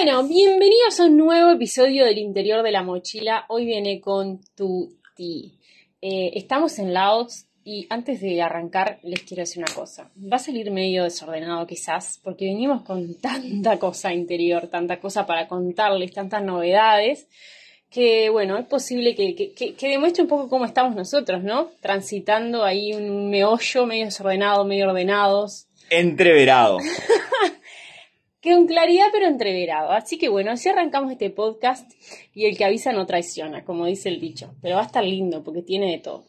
Bueno, bienvenidos a un nuevo episodio del interior de la mochila. Hoy viene con Tuti. Eh, estamos en Laos y antes de arrancar les quiero decir una cosa. Va a salir medio desordenado quizás porque venimos con tanta cosa interior, tanta cosa para contarles, tantas novedades que bueno, es posible que, que, que, demuestre un poco cómo estamos nosotros, ¿no? Transitando ahí un meollo medio desordenado, medio ordenados. Entreverado. con claridad pero entreverado. Así que bueno, así arrancamos este podcast y el que avisa no traiciona, como dice el dicho. Pero va a estar lindo porque tiene de todo.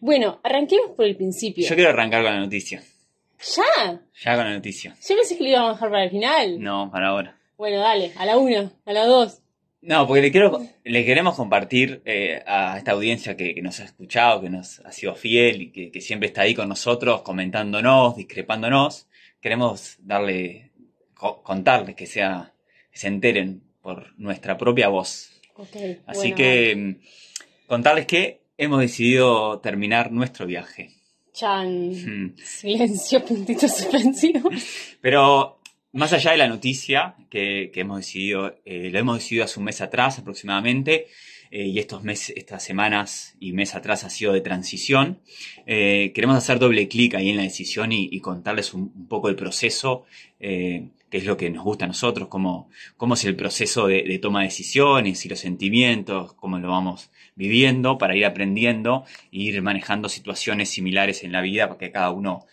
Bueno, arranquemos por el principio. Yo quiero arrancar con la noticia. ¿Ya? Ya con la noticia. Yo pensé que lo íbamos a dejar para el final. No, para ahora. Bueno, dale, a la una, a la dos. No, porque le, quiero, le queremos compartir eh, a esta audiencia que, nos ha escuchado, que nos ha sido fiel y que, que siempre está ahí con nosotros, comentándonos, discrepándonos. Queremos darle contarles, que, sea, se enteren por nuestra propia voz. Así que mm, contarles que hemos decidido terminar nuestro viaje. Chan. Hmm. Silencio, puntito suspensivo. Pero más allá de la noticia que, hemos decidido, eh, lo hemos decidido hace un mes atrás aproximadamente, eh, y estos meses, estas semanas y mes atrás ha sido de transición. Eh, queremos hacer doble clic ahí en la decisión y, contarles un, poco el proceso, eh, que es lo que nos gusta a nosotros, cómo, cómo es el proceso de, toma de decisiones y los sentimientos, cómo lo vamos viviendo para ir aprendiendo e ir manejando situaciones similares en la vida para que cada uno,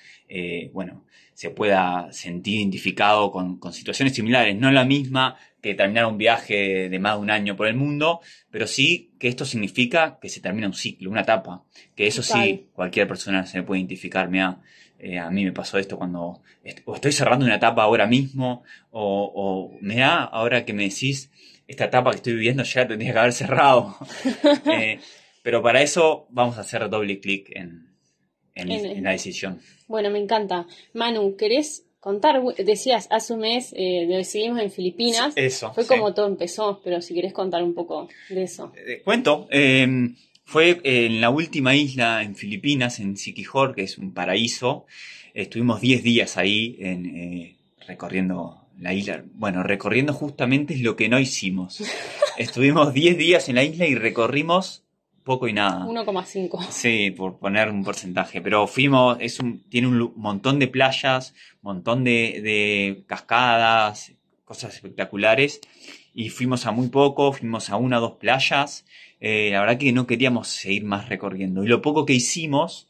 bueno, se pueda sentir identificado con, con situaciones similares, no la misma, que terminar un viaje de más de un año por el mundo, pero sí que esto significa que se termina un ciclo, una etapa, que eso sí, cualquier persona se puede identificar, Mira, eh, a mí me pasó esto cuando estoy cerrando una etapa ahora mismo, o, o me da, ahora que me decís, esta etapa que estoy viviendo ya tendría que haber cerrado. Eh, pero para eso vamos a hacer doble clic en, en, la decisión. Bueno, me encanta. Manu, ¿querés contar, decías, hace un mes eh, decidimos en Filipinas. Eso. Fue como todo empezó, pero si querés contar un poco de eso. Eh, cuento. Em, fue en la última isla en Filipinas, en Siquijor, que es un paraíso. Estuvimos 10 días ahí en, eh, recorriendo la isla. Bueno, recorriendo justamente es lo que no hicimos. Estuvimos 10 días en la isla y recorrimos poco y nada. 1,5. Sí, por poner un porcentaje. Pero fuimos, es un, tiene un montón de playas, montón de, cascadas, cosas espectaculares. Y fuimos a muy poco, fuimos a una o dos playas. Eh, la verdad que no queríamos seguir más recorriendo. Y lo poco que hicimos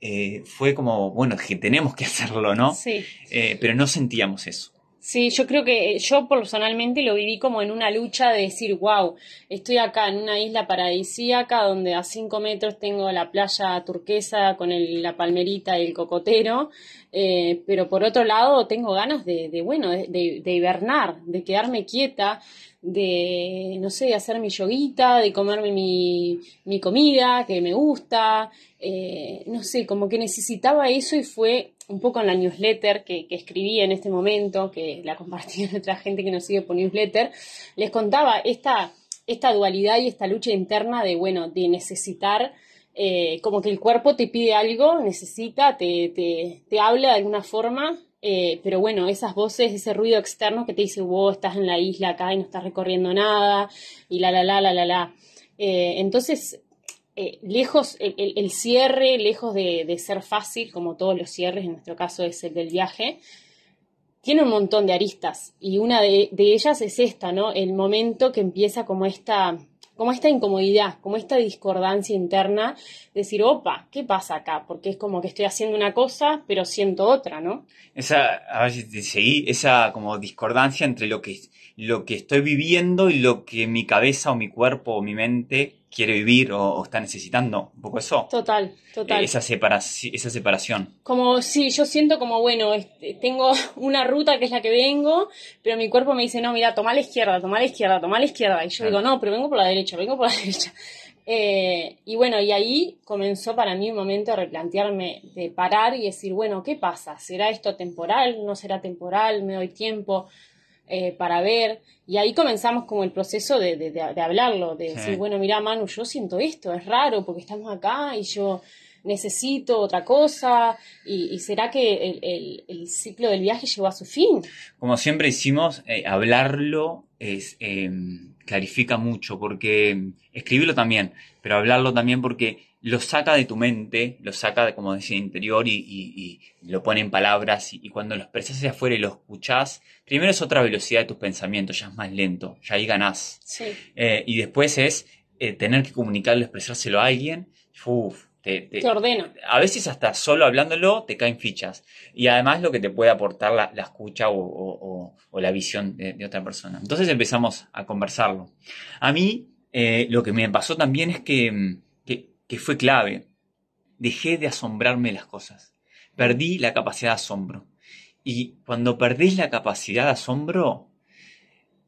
eh, fue como, bueno, que tenemos que hacerlo, ¿no? Sí. Eh, pero no sentíamos eso. Sí, yo creo que yo personalmente lo viví como en una lucha de decir, wow, estoy acá en una isla paradisíaca donde a cinco metros tengo la playa turquesa con la palmerita y el cocotero, eh, pero por otro lado tengo ganas de, de bueno, de, de, hibernar, de quedarme quieta, de, no sé, hacer mi yoguita, de comerme mi, mi comida que me gusta, eh, no sé, como que necesitaba eso y fue un poco en la newsletter que, escribí en este momento, que la compartí en otra gente que nos sigue por newsletter, les contaba esta, esta dualidad y esta lucha interna de, bueno, de necesitar, eh, como que el cuerpo te pide algo, necesita, te, te, te habla de alguna forma, eh, pero bueno, esas voces, ese ruido externo que te dice, wow, estás en la isla acá y no estás recorriendo nada, y la, la, la, la, la, la. Eh, entonces, eh, lejos, el, cierre, lejos de, ser fácil, como todos los cierres, en nuestro caso es el del viaje, tiene un montón de aristas y una de, ellas es esta, ¿no? El momento que empieza como esta, como esta incomodidad, como esta discordancia interna, decir, opa, ¿qué pasa acá? Porque es como que estoy haciendo una cosa, pero siento otra, ¿no? Esa, a ver si te seguí, esa como discordancia entre lo que, lo que estoy viviendo y lo que mi cabeza o mi cuerpo o mi mente quiere vivir o, está necesitando, un poco eso. Total, total. esa, esa separación. Como, sí, yo siento como, bueno, este, tengo una ruta que es la que vengo, pero mi cuerpo me dice, no, mira, toma la izquierda, toma la izquierda, toma la izquierda. Y yo digo, no, pero vengo por la derecha, vengo por la derecha. Eh, y bueno, y ahí comenzó para mí un momento de replantearme, de parar y decir, bueno, ¿qué pasa? ¿Será esto temporal? ¿No será temporal? ¿Me doy tiempo? Eh, para ver. Y ahí comenzamos como el proceso de, de, de, hablarlo, de decir, bueno, mira, Manu, yo siento esto, es raro porque estamos acá y yo necesito otra cosa y, será que el, ciclo del viaje llegó a su fin. Como siempre hicimos, eh, hablarlo es, eh, clarifica mucho porque escribirlo también, pero hablarlo también porque lo saca de tu mente, lo saca, de, como decía, interior y, lo pone en palabras y, cuando lo expresas hacia afuera y lo escuchás, primero es otra velocidad de tus pensamientos, ya es más lento, ya ahí ganás. Eh, y después es eh, tener que comunicarlo, expresárselo a alguien, te, ordena. A veces hasta solo hablándolo te caen fichas. Y además lo que te puede aportar la, escucha o, la visión de, otra persona. Entonces empezamos a conversarlo. A mí eh, lo que me pasó también es que mm, que fue clave. Dejé de asombrarme las cosas. Perdí la capacidad de asombro. Y cuando perdés la capacidad de asombro,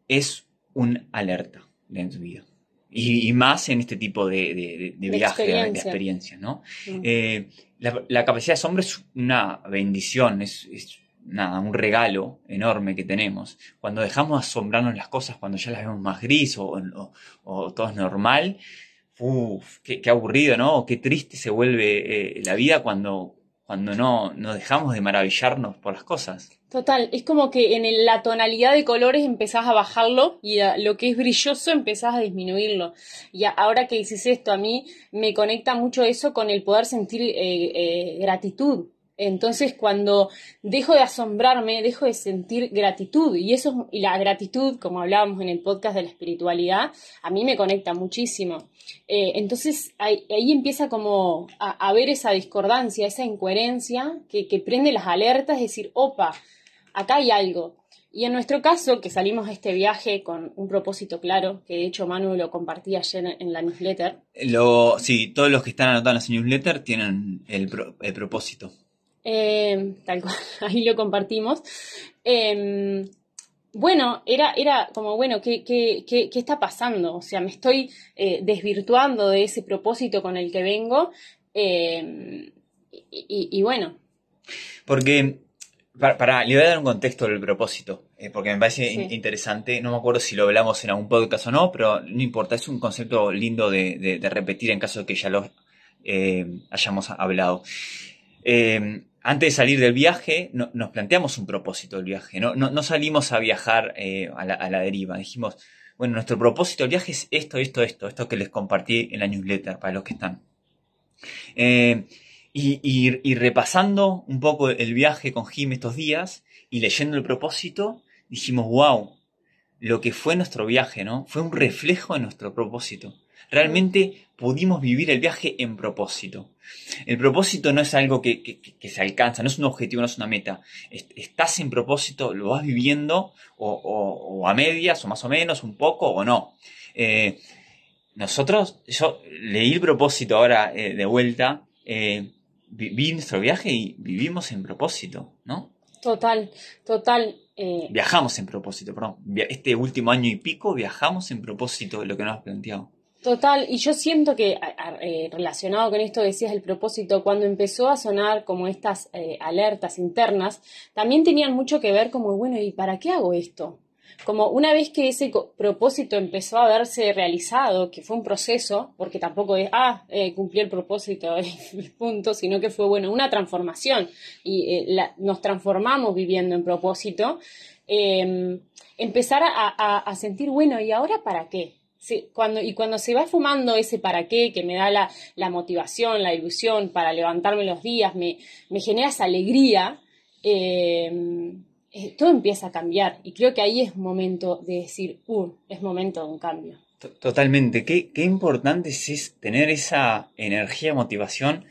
es un alerta de tu vida. Y, más en este tipo de, de, de, viaje, de experiencia, ¿no? Mm. Eh, la, capacidad de asombro es una bendición, es, nada, un regalo enorme que tenemos. Cuando dejamos de asombrarnos las cosas, cuando ya las vemos más gris o, o todo es normal, Uf, qué, aburrido, ¿no? Qué triste se vuelve eh, la vida cuando, cuando no, no dejamos de maravillarnos por las cosas. Total, es como que en la tonalidad de colores empezás a bajarlo y lo que es brilloso empezás a disminuirlo. Y ahora que dices esto, a mí me conecta mucho eso con el poder sentir eh, eh, gratitud entonces, cuando dejo de asombrarme, dejo de sentir gratitud. Y eso, y la gratitud, como hablábamos en el podcast de la espiritualidad, a mí me conecta muchísimo. Eh, entonces, ahí, empieza como a, ver esa discordancia, esa incoherencia que, prende las alertas, es decir, opa, acá hay algo. Y en nuestro caso, que salimos a este viaje con un propósito claro, que de hecho Manu lo compartía ayer en la newsletter. Lo, sí, todos los que están anotados en la newsletter tienen el propósito. Em, tal cual, ahí lo compartimos. Em, bueno, era, era como, bueno, ¿qué, qué, qué, qué está pasando? O sea, me estoy eh, desvirtuando de ese propósito con el que vengo. Em, y, bueno. Porque, para, le voy a dar un contexto del propósito, eh, porque me parece interesante. No me acuerdo si lo hablamos en algún podcast o no, pero no importa, es un concepto lindo de, de, repetir en caso de que ya lo eh, hayamos hablado antes de salir del viaje, nos planteamos un propósito del viaje, no, no, salimos a viajar eh, a, la, deriva, dijimos, bueno, nuestro propósito del viaje es esto, esto, esto, esto que les compartí en la newsletter para los que están. Eh, y, repasando un poco el viaje con Jim estos días y leyendo el propósito, dijimos, wow, lo que fue nuestro viaje, ¿no? Fue un reflejo de nuestro propósito. Realmente pudimos vivir el viaje en propósito. El propósito no es algo que, se alcanza, no es un objetivo, no es una meta. Estás en propósito, lo vas viviendo o, a medias o más o menos, un poco o no. Eh, nosotros, yo leí el propósito ahora eh, de vuelta, eh, viví nuestro viaje y vivimos en propósito, ¿no? Total, total. Viajamos en propósito, perdón. Este último año y pico viajamos en propósito de lo que nos has planteado. Total, y yo siento que eh, relacionado con esto decías el propósito, cuando empezó a sonar como estas eh, alertas internas, también tenían mucho que ver como, bueno, ¿y para qué hago esto? Como una vez que ese propósito empezó a verse realizado, que fue un proceso, porque tampoco es, ah, eh, cumplí el propósito, punto, sino que fue, bueno, una transformación y nos transformamos viviendo en propósito, em, empezar a, a sentir, bueno, ¿y ahora para qué? Cuando, y cuando se va fumando ese para qué, que me da la, motivación, la ilusión para levantarme los días, me, genera esa alegría, eh, eh, todo empieza a cambiar. Y creo que ahí es momento de decir, uh, es momento de un cambio. Totalmente. Qué, qué importante es tener esa energía, motivación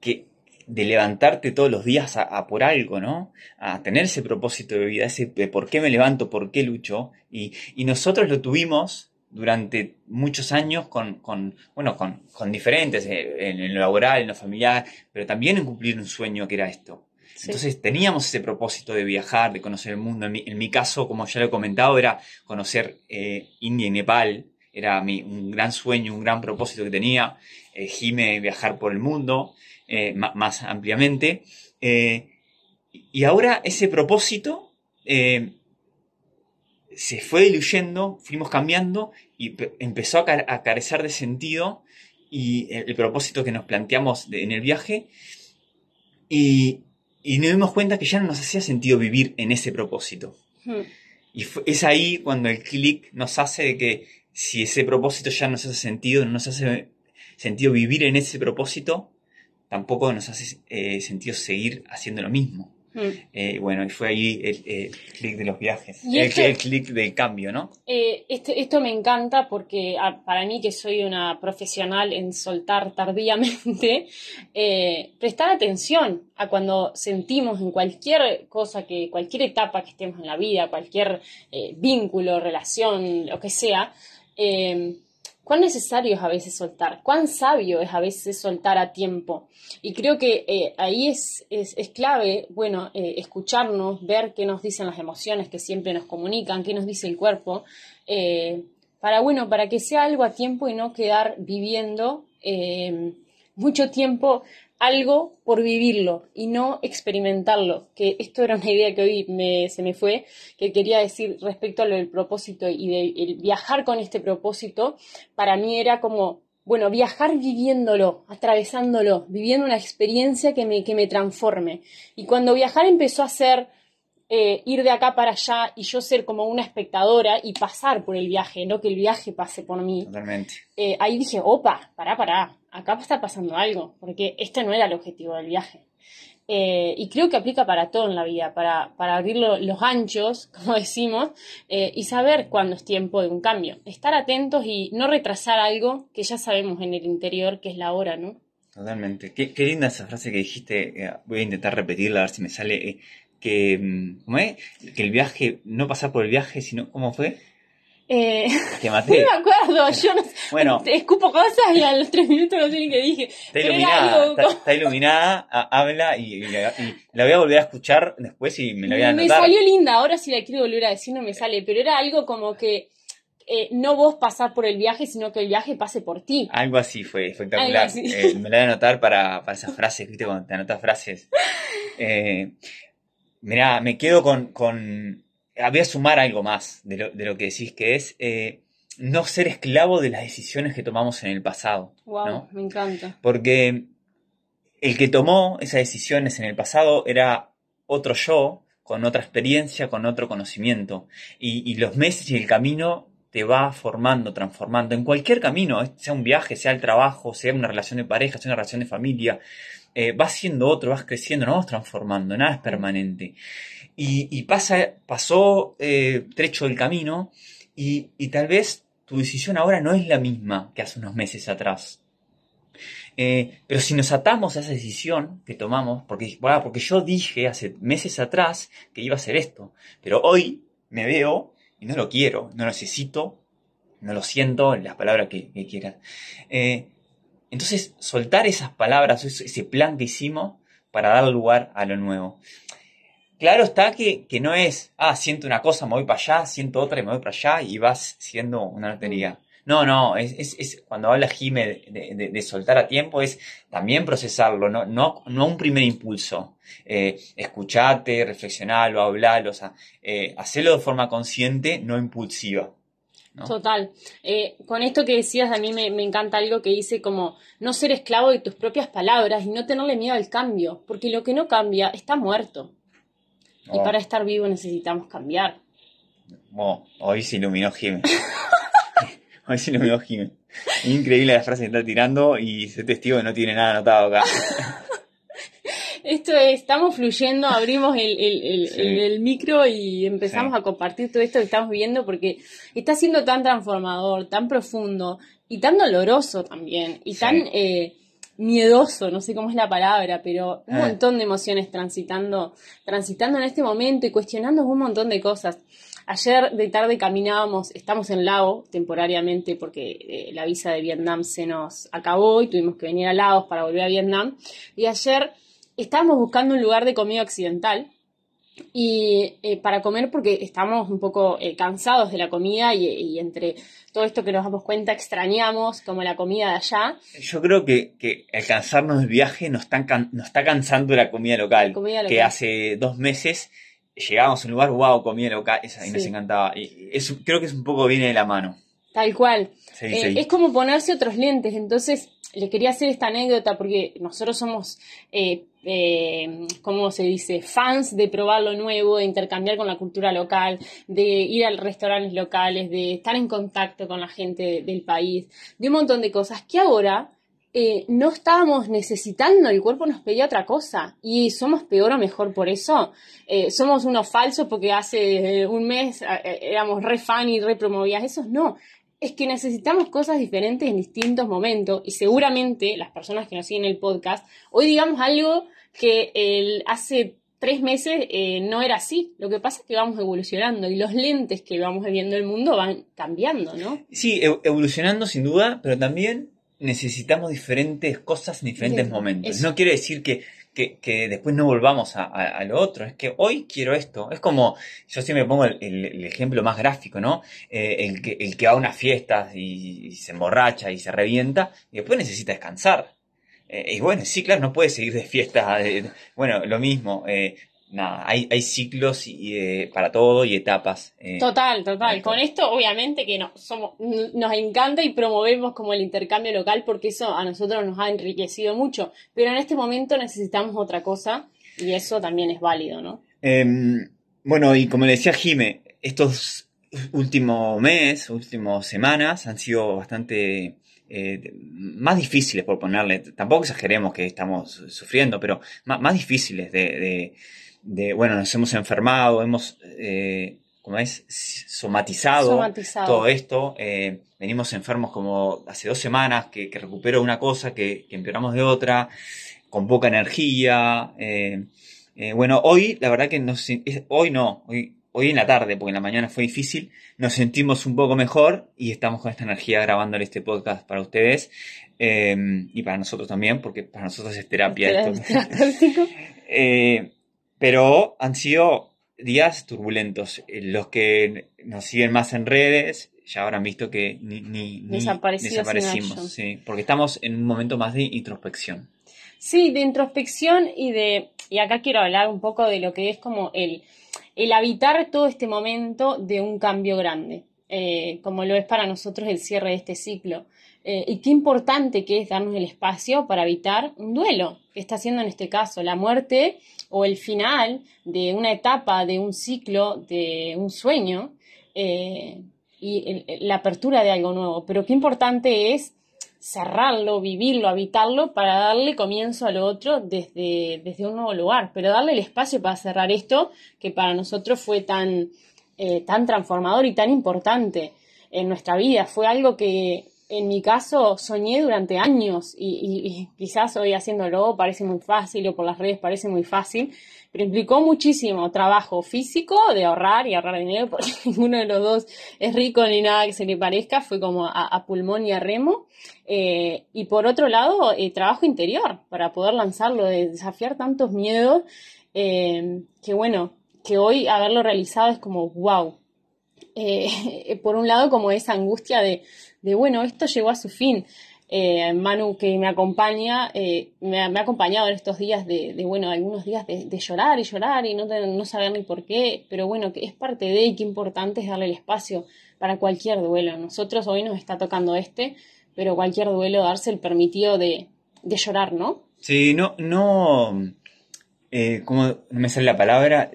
que, de levantarte todos los días a, por algo, ¿no? A tener ese propósito de vida, ese de por qué me levanto, por qué lucho. Y, y nosotros lo tuvimos durante muchos años con, con bueno, con, con, diferentes, eh, en lo laboral, en lo familiar, pero también en cumplir un sueño que era esto. Entonces teníamos ese propósito de viajar, de conocer el mundo. En mi, caso, como ya lo he comentado, era conocer eh, India y Nepal. Era mi, un gran sueño, un gran propósito que tenía. Eh, Jime viajar por el mundo eh, más, ampliamente. y ahora ese propósito se fue diluyendo, fuimos cambiando y empezó a, carecer de sentido y el, el propósito que nos planteamos de- en el viaje y, y nos dimos cuenta que ya no nos hacía sentido vivir en ese propósito. Hmm. Y fue- es ahí cuando el clic nos hace de que si ese propósito ya no nos hace sentido, no nos hace sentido vivir en ese propósito, tampoco nos hace eh, sentido seguir haciendo lo mismo. Hmm. Eh, bueno, y fue ahí el, el clic de los viajes, Y el, este- el clic del cambio, ¿no? Eh, este- esto me encanta porque a- para mí, que soy una profesional en soltar tardíamente, eh, prestar atención a cuando sentimos en cualquier cosa, que cualquier etapa que estemos en la vida, cualquier vínculo, relación, lo que sea, cuán necesario es a veces soltar, cuán sabio es a veces soltar a tiempo. Y creo que eh, ahí es, es, clave, bueno, eh, escucharnos, ver qué nos dicen las emociones que siempre nos comunican, qué nos dice el cuerpo, eh, para, bueno, para que sea algo a tiempo y no quedar viviendo mucho tiempo algo por vivirlo y no experimentarlo, que esto era una idea que hoy me- se me fue, que quería decir respecto a lo del propósito y de el viajar con este propósito, para mí era como, bueno, viajar viviéndolo, atravesándolo, viviendo una experiencia que me, que me transforme. Y cuando viajar empezó a ser eh, ir de acá para allá y yo ser como una espectadora y pasar por el viaje, no que el viaje pase por mí, Totalmente. eh, ahí dije, opa, pará, pará, acá está pasando algo, porque este no era el objetivo del viaje. Eh, y creo que aplica para todo en la vida, para, para abrir lo- los anchos, como decimos, eh, y saber cuándo es tiempo de un cambio. Estar atentos y no retrasar algo que ya sabemos en el interior que es la hora, ¿no? Totalmente. Qué, qué linda esa frase que dijiste. eh, voy a intentar repetirla a ver si me sale. Que, ¿cómo es? Que el viaje, no pasar por el viaje, sino, ¿cómo fue? Eh, Que no maté. me acuerdo, yo no sé, Bueno. te escupo cosas y a los tres minutos no sé ni qué dije. Está iluminada, está, está iluminada, ha- habla y, y la, y la voy a volver a escuchar después y me la voy a Me anotar. salió linda, ahora si la quiero volver a decir no me sale, pero era algo como que eh, no vos pasar por el viaje, sino que el viaje pase por ti. Algo así fue espectacular. Así. Eh, me la voy a anotar para, para esas frases, ¿viste? Cuando te anotas frases. Eh, mirá, me quedo con, con... ah, Voy a sumar algo más de lo, de lo que decís, que es eh, no ser esclavo de las decisiones que tomamos en el pasado. Wow, ¿no? me encanta. Porque el que tomó esas decisiones en el pasado era otro yo, con otra experiencia, con otro conocimiento. Y, y los meses y el camino te va formando, transformando. En cualquier camino, sea un viaje, sea el trabajo, sea una relación de pareja, sea una relación de familia, eh, vas siendo otro, vas creciendo, nos vamos transformando, nada es permanente. Y, y pasa, pasó eh, trecho del camino y, y tal vez tu decisión ahora no es la misma que hace unos meses atrás. Eh, pero si nos atamos a esa decisión que tomamos, porque, bueno, porque yo dije hace meses atrás que iba a hacer esto, pero hoy me veo y no lo quiero, no lo necesito, no lo siento, las palabras que, que quieras. Eh, entonces, soltar esas palabras, ese plan que hicimos para dar lugar a lo nuevo. Claro está que, que no es, ah, siento una cosa, me voy para allá, siento otra y me voy para allá y vas siendo una lotería. No, no, es, es, es cuando habla Jime de- de soltar a tiempo, es también procesarlo, no, no, no un primer impulso. Eh, escuchate, reflexionalo, hablalo, o sea, eh, hacerlo de forma consciente, no impulsiva. ¿No? Total. Eh, con esto que decías, a mí me, me encanta algo que dice como no ser esclavo de tus propias palabras y no tenerle miedo al cambio, porque lo que no cambia está muerto. Y Oh, para estar vivo necesitamos cambiar. oh, hoy se iluminó Jime. hoy se iluminó Jime. Increíble la frase que está tirando y ese testigo que no tiene nada anotado acá. Esto es, estamos fluyendo, abrimos el, el- el- Sí. el- el micro y empezamos Sí. a compartir todo esto que estamos viviendo porque está siendo tan transformador, tan profundo y tan doloroso también y Sí. tan eh, miedoso, no sé cómo es la palabra, pero un Ah. montón de emociones transitando, transitando en este momento y cuestionando un montón de cosas. Ayer de tarde caminábamos, estamos en Laos temporariamente porque eh, la visa de Vietnam se nos acabó y tuvimos que venir a Laos para volver a Vietnam. Y ayer estábamos buscando un lugar de comida occidental y eh, para comer porque estamos un poco eh, cansados de la comida y, y entre todo esto que nos damos cuenta extrañamos como la comida de allá. Yo creo que, que al cansarnos del viaje nos, están can- nos está cansando la comida local. Comida Que hace dos meses llegábamos a un lugar, wow, comida local, esa, y nos Sí. encantaba. Y eso creo que es un poco viene de la mano. Tal cual. Sí, Eh, sí. Es como ponerse otros lentes, entonces le quería hacer esta anécdota porque nosotros somos, eh, eh, ¿cómo se dice?, fans de probar lo nuevo, de intercambiar con la cultura local, de ir a restaurantes locales, de estar en contacto con la gente del país, de un montón de cosas que ahora eh, no estábamos necesitando, el cuerpo nos pedía otra cosa y somos peor o mejor por eso. Eh, somos unos falsos porque hace un mes éramos re fan y re promovías esos. No, es que necesitamos cosas diferentes en distintos momentos y seguramente las personas que nos siguen el podcast, hoy digamos algo que hace tres meses eh, no era así. Lo que pasa es que vamos evolucionando y los lentes que vamos viendo el mundo van cambiando, ¿no? Sí, evolucionando sin duda, pero también necesitamos diferentes cosas en diferentes momentos. No quiere decir que que, después no volvamos a, lo otro. Es que hoy quiero esto. Es como, yo siempre pongo el, ejemplo más gráfico, ¿no? Eh, el, que, el que va a una fiesta y, se emborracha y se revienta y después necesita descansar. Eh, y bueno, sí, claro, no puede seguir de fiesta. Eh, bueno, lo mismo nada, hay, hay ciclos y, eh, para todo y etapas. Eh, total, total. Con esto, obviamente, que no, somos, nos encanta y promovemos como el intercambio local porque eso a nosotros nos ha enriquecido mucho. Pero en este momento necesitamos otra cosa y eso también es válido, ¿no? Em, bueno, y como le decía Jime, estos últimos meses, últimas semanas han sido bastante eh, más difíciles, por ponerle, tampoco exageremos que estamos sufriendo, pero más, difíciles de, de, bueno, nos hemos enfermado, hemos, eh, como es, somatizado, todo esto. Eh, venimos enfermos como hace dos semanas, que, que recupero una cosa, que, empeoramos de otra, con poca energía. Eh, bueno, hoy, la verdad que nos, hoy no, hoy, hoy en la tarde, porque en la mañana fue difícil, nos sentimos un poco mejor y estamos con esta energía grabando este podcast para ustedes y para nosotros también, porque para nosotros es terapia. esto. Pero han sido días turbulentos. Eh, los que nos siguen más en redes ya habrán visto que ni, ni, desaparecimos, sí, porque estamos en un momento más de introspección. Sí, de introspección y de, y acá quiero hablar un poco de lo que es como el, el habitar todo este momento de un cambio grande, eh, como lo es para nosotros el cierre de este ciclo. Eh, y qué importante que es darnos el espacio para evitar un duelo, que está haciendo en este caso la muerte o el final de una etapa, de un ciclo, de un sueño eh, y la apertura de algo nuevo. Pero qué importante es cerrarlo, vivirlo, habitarlo para darle comienzo a lo otro desde, desde un nuevo lugar, pero darle el espacio para cerrar esto que para nosotros fue tan, eh, tan transformador y tan importante en nuestra vida. Fue algo que en mi caso soñé durante años y, quizás hoy haciéndolo parece muy fácil o por las redes parece muy fácil, pero implicó muchísimo trabajo físico de ahorrar y ahorrar dinero porque ninguno de los dos es rico ni nada que se le parezca, fue como a, pulmón y a remo. Eh, y por otro lado, eh, trabajo interior para poder lanzarlo, de desafiar tantos miedos, eh, que bueno, que hoy haberlo realizado es como wow. por un lado, como esa angustia de de bueno, esto llegó a su fin. Eh, Manu que me acompaña, eh, me, ha acompañado en estos días de, bueno, algunos días de, llorar y llorar y no, no saber ni por qué, pero bueno, que es parte de y qué importante es darle el espacio para cualquier duelo. Nosotros hoy nos está tocando este, pero cualquier duelo darse el permitido de, llorar, ¿no? Sí, no, no, eh, como me sale la palabra,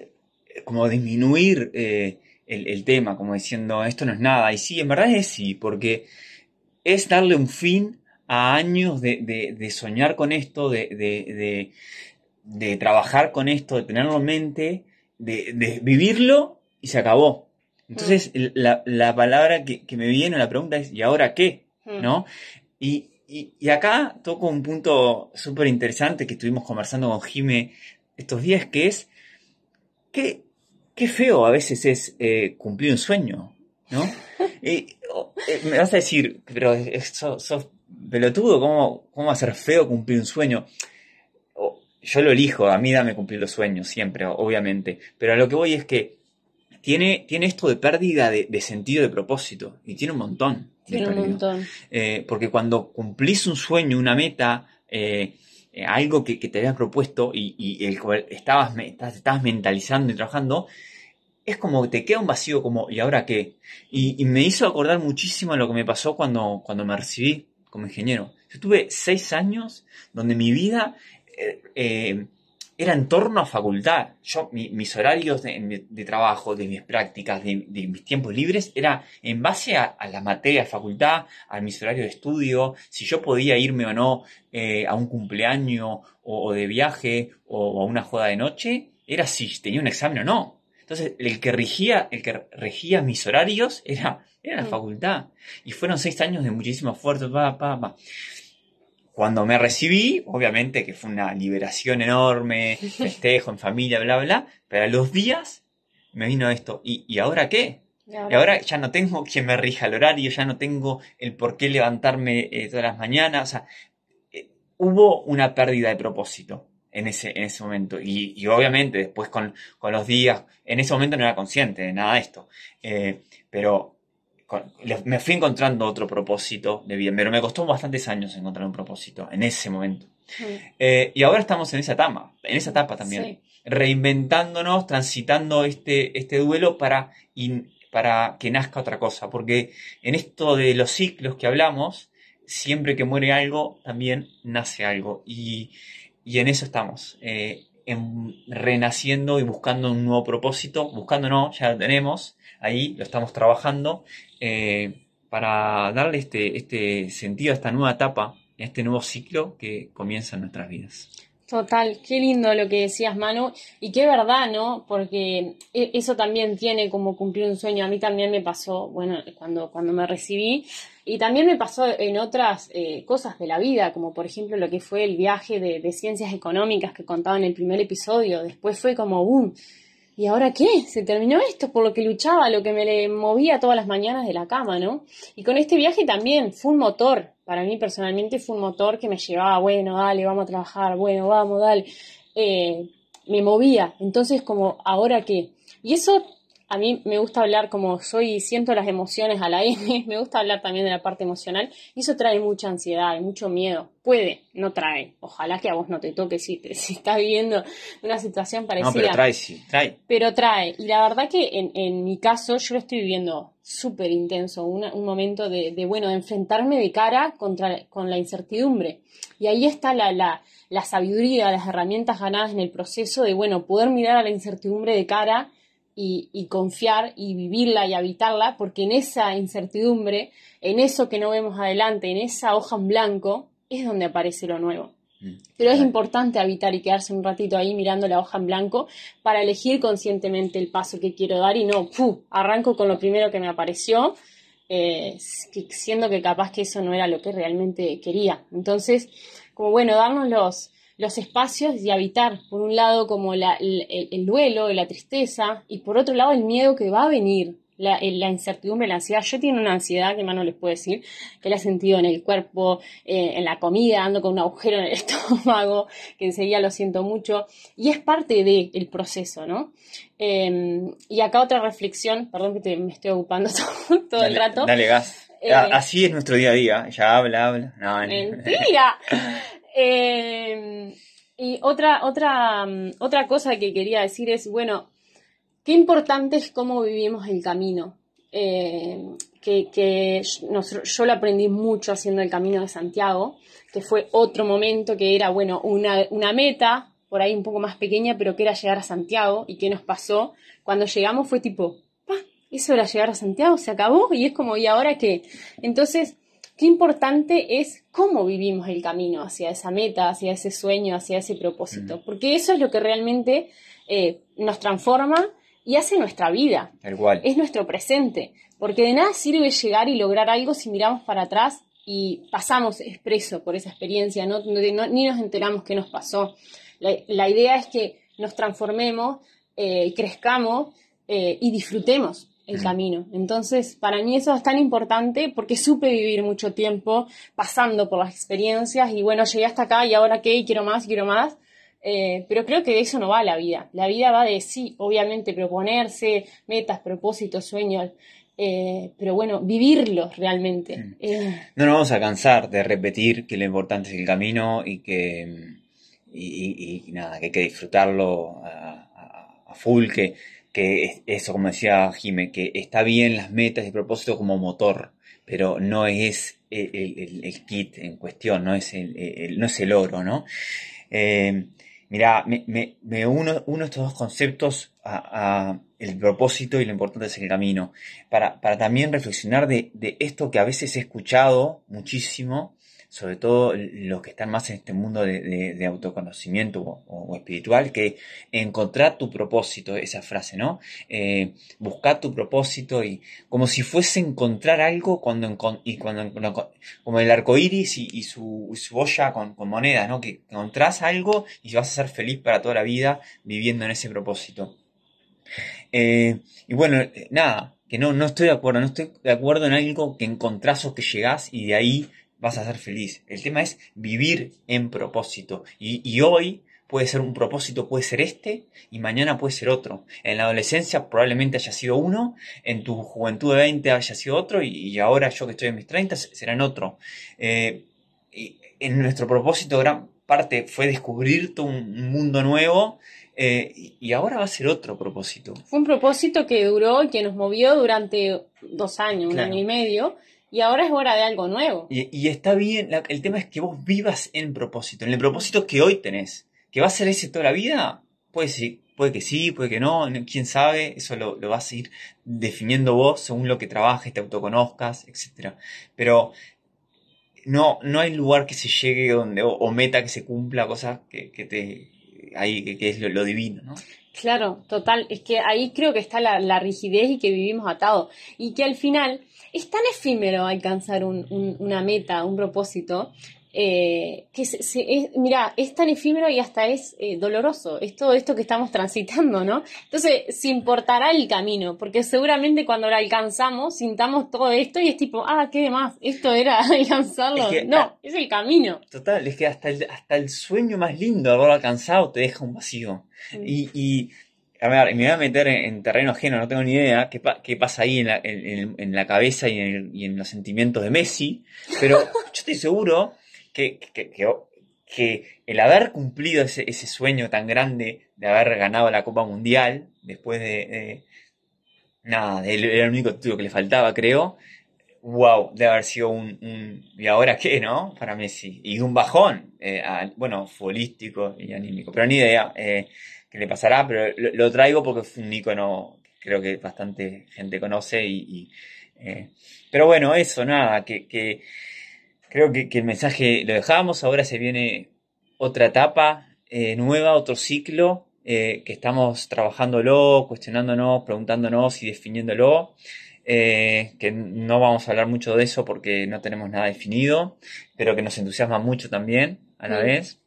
como disminuir el, tema, como diciendo, esto no es nada. Y sí, en verdad es sí, porque es darle un fin a años de, soñar con esto, de, trabajar con esto, de tenerlo en mente, de, vivirlo y se acabó. Entonces, mm. la, palabra que, me viene, la pregunta es, ¿y ahora qué? Mm. ¿No? Y, y, acá toco un punto súper interesante que estuvimos conversando con Jime estos días, que es, ¿qué, qué feo a veces es eh, cumplir un sueño, ¿no? Y, eh, me vas a decir, pero sos, pelotudo, ¿cómo, ¿cómo va a ser feo cumplir un sueño? yo lo elijo, a mí dame cumplir los sueños, siempre, obviamente. Pero a lo que voy es que tiene, tiene esto de pérdida de, sentido de propósito, y tiene un montón. Tiene un montón. Eh, porque cuando cumplís un sueño, una meta, algo que, te habías propuesto y, el, estabas, estabas mentalizando y trabajando, es como que te queda un vacío como, ¿y ahora qué? Y, me hizo acordar muchísimo lo que me pasó cuando, cuando me recibí como ingeniero. Yo tuve seis años donde mi vida eh, eh, era en torno a facultad. Yo, mis horarios de, trabajo, de mis prácticas, de, mis tiempos libres, era en base a, la materia de facultad, a mis horarios de estudio, si yo podía irme o no eh, a un cumpleaños o, de viaje o, a una joda de noche, era si tenía un examen o no. Entonces, el que regía, el que regía mis horarios era, era la mm. facultad. Y fueron seis años de muchísimo esfuerzo, pa, pa, pa. Cuando me recibí, obviamente que fue una liberación enorme, festejo en familia, bla, bla, pero a los días me vino esto. ¿Y, ahora qué? ¿Y ahora? ya no tengo quien me rija el horario, ya no tengo el por qué levantarme eh, todas las mañanas. O sea, eh, hubo una pérdida de propósito en ese, en ese momento. Y, obviamente después con, los días, en ese momento no era consciente de nada de esto. Eh, pero me fui encontrando otro propósito de vida, pero me costó bastantes años encontrar un propósito en ese momento. Eh, y ahora estamos en esa etapa, en esa etapa también, reinventándonos, transitando este, este duelo para, para que nazca otra cosa, porque en esto de los ciclos que hablamos, siempre que muere algo, también nace algo, y, en eso estamos. Eh, renaciendo y buscando un nuevo propósito, buscando no, ya lo tenemos, ahí lo estamos trabajando, eh, para darle este, este sentido a esta nueva etapa, a este nuevo ciclo que comienza en nuestras vidas. Total, qué lindo lo que decías, Manu, y qué verdad, ¿no? Porque e, eso también tiene como cumplir un sueño. A mí también me pasó, bueno, cuando, cuando me recibí, y también me pasó en otras eh, cosas de la vida, como por ejemplo lo que fue el viaje de, de, ciencias económicas que contaba en el primer episodio. Después fue como, ¡boom! ¿Y ahora qué? Se terminó esto por lo que luchaba, lo que me movía todas las mañanas de la cama, ¿no? Y con este viaje también fue un motor, para mí personalmente fue un motor que me llevaba, bueno, dale, vamos a trabajar, bueno, vamos, dale. Eh, me movía. Entonces, como, ¿ahora qué? Y eso a mí me gusta hablar como soy, siento las emociones a la M, me gusta hablar también de la parte emocional y eso trae mucha ansiedad y mucho miedo. Puede, no trae. Ojalá que a vos no te toque si, si estás viviendo una situación parecida. No, pero trae, sí, trae. Pero trae. Y la verdad que en, en mi caso yo lo estoy viviendo súper intenso, un momento de, de, bueno, de enfrentarme de cara contra, con la incertidumbre. Y ahí está la, la, la sabiduría, las herramientas ganadas en el proceso de, bueno, poder mirar a la incertidumbre de cara y, confiar y vivirla y habitarla, porque en esa incertidumbre, en eso que no vemos adelante, en esa hoja en blanco, es donde aparece lo nuevo. Mm, Pero es importante habitar y quedarse un ratito ahí mirando la hoja en blanco para elegir conscientemente el paso que quiero dar y no, ¡puh! arranco con lo primero que me apareció, eh, siendo que capaz que eso no era lo que realmente quería. Entonces, como bueno, darnos los, los espacios y habitar, por un lado, como la, el, duelo, la tristeza, y por otro lado, el miedo que va a venir, la, la, incertidumbre, la ansiedad. Yo tengo una ansiedad que más no les puedo decir, que la he sentido en el cuerpo, eh, en la comida, ando con un agujero en el estómago, que enseguida lo siento mucho, y es parte del proceso, ¿no? Em, y acá otra reflexión, perdón que me estoy ocupando todo, el rato. Dale gas. Eh, Así es nuestro día a día, ya habla, habla. No, mentira. Eh, y otra, otra, mm, otra cosa que quería decir es, bueno, qué importante es cómo vivimos el camino. Eh, que, yo lo aprendí mucho haciendo el camino de Santiago, que fue otro momento que era, bueno, una, una meta, por ahí un poco más pequeña, pero que era llegar a Santiago. ¿Y qué nos pasó? Cuando llegamos fue tipo, eso era llegar a Santiago, se acabó, y es como, ¿y ahora qué? Entonces, qué importante es cómo vivimos el camino hacia esa meta, hacia ese sueño, hacia ese propósito, porque eso es lo que realmente eh, nos transforma y hace nuestra vida. Es nuestro presente, porque de nada sirve llegar y lograr algo si miramos para atrás y pasamos expreso por esa experiencia, no, ni nos enteramos qué nos pasó. La, idea es que nos transformemos, eh, crezcamos eh, y disfrutemos el camino. Entonces, para mí eso es tan importante porque supe vivir mucho tiempo pasando por las experiencias y bueno, llegué hasta acá y ahora qué, y quiero más, quiero más. Eh, pero creo que de eso no va la vida. La vida va de sí, obviamente, proponerse metas, propósitos, sueños, eh, pero bueno, vivirlos realmente. Eh, no nos vamos a cansar de repetir que lo importante es el camino y que, y, nada, que hay que disfrutarlo a, a full, que que eso, como decía Jime, que está bien las metas y propósitos como motor, pero no es el, kit en cuestión, no es el, no es el oro, ¿no? Eh, mira, me, me, uno, uno, de estos dos conceptos a, el propósito y lo importante es el camino, para, para también reflexionar de, de, esto que a veces he escuchado muchísimo, sobre todo los que están más en este mundo de, autoconocimiento o, espiritual, que encontrar tu propósito, esa frase, ¿no? Eh, buscar tu propósito y como si fuese encontrar algo cuando, y cuando, como el arco iris y, su, su, olla con, monedas, ¿no? Que encontrás algo y vas a ser feliz para toda la vida viviendo en ese propósito. Eh, y bueno, nada, que no, no estoy de acuerdo, no estoy de acuerdo en algo que encontrás o que llegás y de ahí vas a ser feliz. El tema es vivir en propósito. Y, hoy puede ser un propósito, puede ser este, y mañana puede ser otro. En la adolescencia probablemente haya sido uno, en tu juventud de 20 haya sido otro, y, ahora yo que estoy en mis 30 serán otro. Eh, y en nuestro propósito gran parte fue descubrirte un, mundo nuevo, eh, y ahora va a ser otro propósito. Fue un propósito que duró y que nos movió durante dos años, un año y medio, y ahora es hora de algo nuevo. Y, está bien, el tema es que vos vivas en propósito, en el propósito que hoy tenés. ¿Que va a ser ese toda la vida? Puede, sí, puede que sí, puede que no, quién sabe, eso lo, lo vas a ir definiendo vos según lo que trabajes, te autoconozcas, etc. Pero no, no hay lugar que se llegue donde, o, meta que se cumpla, cosas que, que te, ahí, que, es lo, divino, ¿no? Claro, total. Es que ahí creo que está la, la rigidez y que vivimos atados. Y que al final es tan efímero alcanzar una meta, un propósito, eh, que se, mira, es tan efímero y hasta es eh, doloroso, es todo esto que estamos transitando, ¿no? Entonces, se importará el camino, porque seguramente cuando lo alcanzamos, sintamos todo esto y es tipo, ah, ¿qué demás? Esto era alcanzarlo. no, es el camino. Total, es que hasta el, hasta el sueño más lindo de haberlo alcanzado te deja un vacío. y a me voy a meter en, terreno ajeno, no tengo ni idea qué, pasa ahí en la, en, cabeza y en, en, los sentimientos de Messi, pero yo estoy seguro que, el haber cumplido ese, ese, sueño tan grande de haber ganado la Copa Mundial, después de... nada, era el único título que le faltaba, creo. Wow, de haber sido un, ¿Y ahora qué, no? Para Messi. Y un bajón, eh, bueno, futbolístico y anímico, pero ni idea. Eh, que le pasará, pero lo, traigo porque fue un icono que creo que bastante gente conoce y... Eh, pero bueno, eso, nada, que, que creo que, el mensaje lo dejamos, ahora se viene otra etapa eh, nueva, otro ciclo, eh, que estamos trabajándolo, cuestionándonos, preguntándonos y definiéndolo. que no vamos a hablar mucho de eso porque no tenemos nada definido, pero que nos entusiasma mucho también a la vez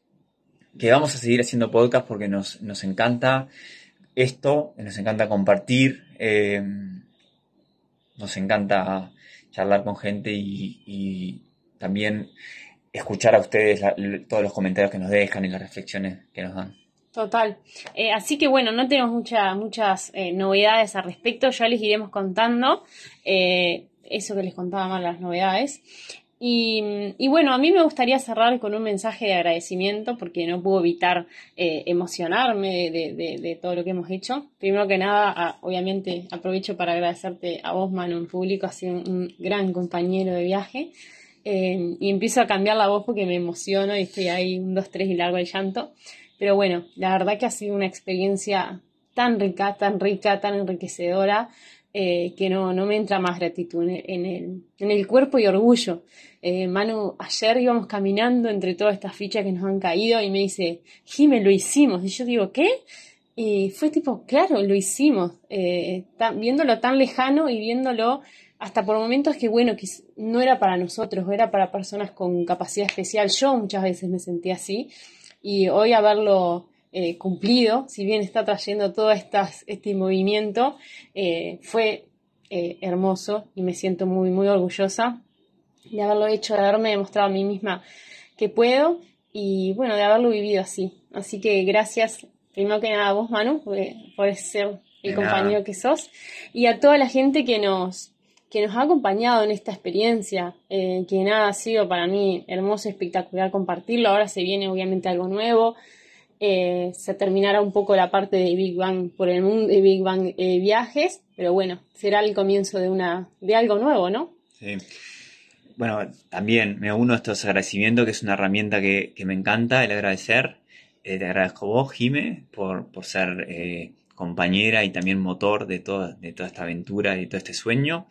que vamos a seguir haciendo podcast porque nos, nos encanta esto, nos encanta compartir, eh, nos encanta charlar con gente y, también escuchar a ustedes todos los comentarios que nos dejan y las reflexiones que nos dan. Total. Eh, así que bueno, no tenemos muchas muchas eh, novedades al respecto, ya les iremos contando eso que les contaba más las novedades. Y, bueno, a mí me gustaría cerrar con un mensaje de agradecimiento porque no puedo evitar eh, emocionarme de, todo lo que hemos hecho. Primero que nada, obviamente aprovecho para agradecerte a vos, Manu, en público, has sido un, gran compañero de viaje. Eh, y empiezo a cambiar la voz porque me emociono y estoy ahí un, dos, tres y largo el llanto. Pero bueno, la verdad que ha sido una experiencia tan rica, tan rica, tan enriquecedora. Eh, que no, no me entra más gratitud en el, en el, cuerpo y orgullo. Eh, Manu, ayer íbamos caminando entre todas estas fichas que nos han caído y me dice, Jime, lo hicimos. Y yo digo, ¿qué? Y fue tipo, claro, lo hicimos. Eh, viéndolo tan lejano y viéndolo hasta por momentos que, bueno, que no era para nosotros, era para personas con capacidad especial. Yo muchas veces me sentí así. Y hoy haberlo eh, cumplido, si bien está trayendo todo estas, este movimiento, eh, fue eh, hermoso y me siento muy, muy orgullosa de haberlo hecho, de haberme demostrado a mí misma que puedo y bueno, de haberlo vivido así. Así que gracias, primero que nada a vos, Manu, por, ser el compañero que sos y a toda la gente que nos, que nos ha acompañado en esta experiencia, que nada ha sido para mí hermoso, espectacular compartirlo. Ahora se viene obviamente algo nuevo, eh, se terminará un poco la parte de Big Bang por el mundo de Big Bang eh, viajes, pero bueno, será el comienzo de una de algo nuevo, ¿no? Sí. bueno, también me uno a estos agradecimientos, que es una herramienta que, me encanta, el agradecer. Eh, te agradezco vos, Jime, por, por ser eh, compañera y también motor de, toda de toda esta aventura y todo este sueño.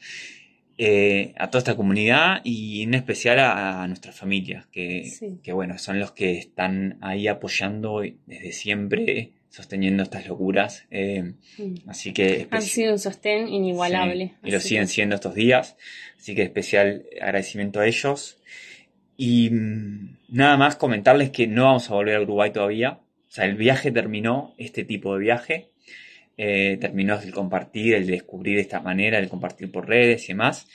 Eh, a toda esta comunidad y en especial a, nuestras familias, que, que, bueno, son los que están ahí apoyando desde siempre, sosteniendo estas locuras. Eh, mm. Así que... Han sido un sostén inigualable. y lo siguen siendo estos días, así que especial agradecimiento a ellos. Y mm, nada más comentarles que no vamos a volver a Uruguay todavía. O sea, el viaje terminó, este tipo de viaje. Eh, terminó el compartir, el descubrir de esta manera, el compartir por redes y demás,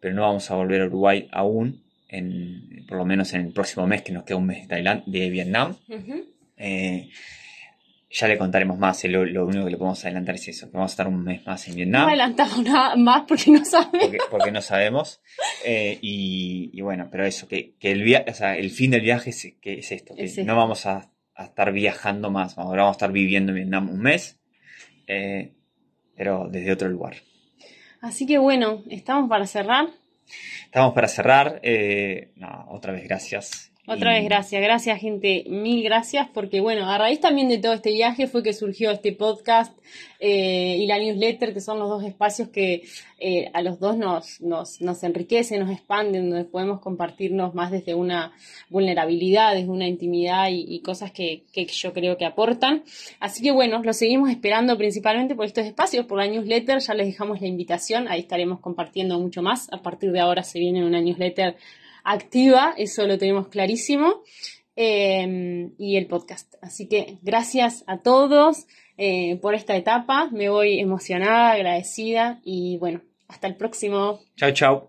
pero no vamos a volver a Uruguay aún, en, por lo menos en el próximo mes, que nos queda un mes de, de Vietnam. Eh, ya le contaremos más, eh, lo, único que le podemos adelantar es eso, que vamos a estar un mes más en Vietnam. No adelantamos nada más porque no sabemos. Porque, no sabemos. y, bueno, pero eso, que, el, el fin del viaje es, que es esto, que no vamos a, estar viajando más, ahora vamos a estar viviendo en Vietnam un mes eh, pero desde otro lugar. Así que bueno, ¿estamos para cerrar? Estamos para cerrar. Eh, otra vez gracias otra vez gracias, gracias gente, mil gracias porque bueno, a raíz también de todo este viaje fue que surgió este podcast eh, y la newsletter, que son los dos espacios que eh, a los dos nos, nos, nos enriquecen, nos expanden, donde podemos compartirnos más desde una vulnerabilidad, desde una intimidad y, cosas que, que, yo creo que aportan. Así que bueno, lo seguimos esperando principalmente por estos espacios, por la newsletter, ya les dejamos la invitación, ahí estaremos compartiendo mucho más. A partir de ahora se viene una newsletter activa, eso lo tenemos clarísimo, em, y el podcast. Así que gracias a todos eh, por esta etapa, me voy emocionada, agradecida y bueno, hasta el próximo. Chao, chao.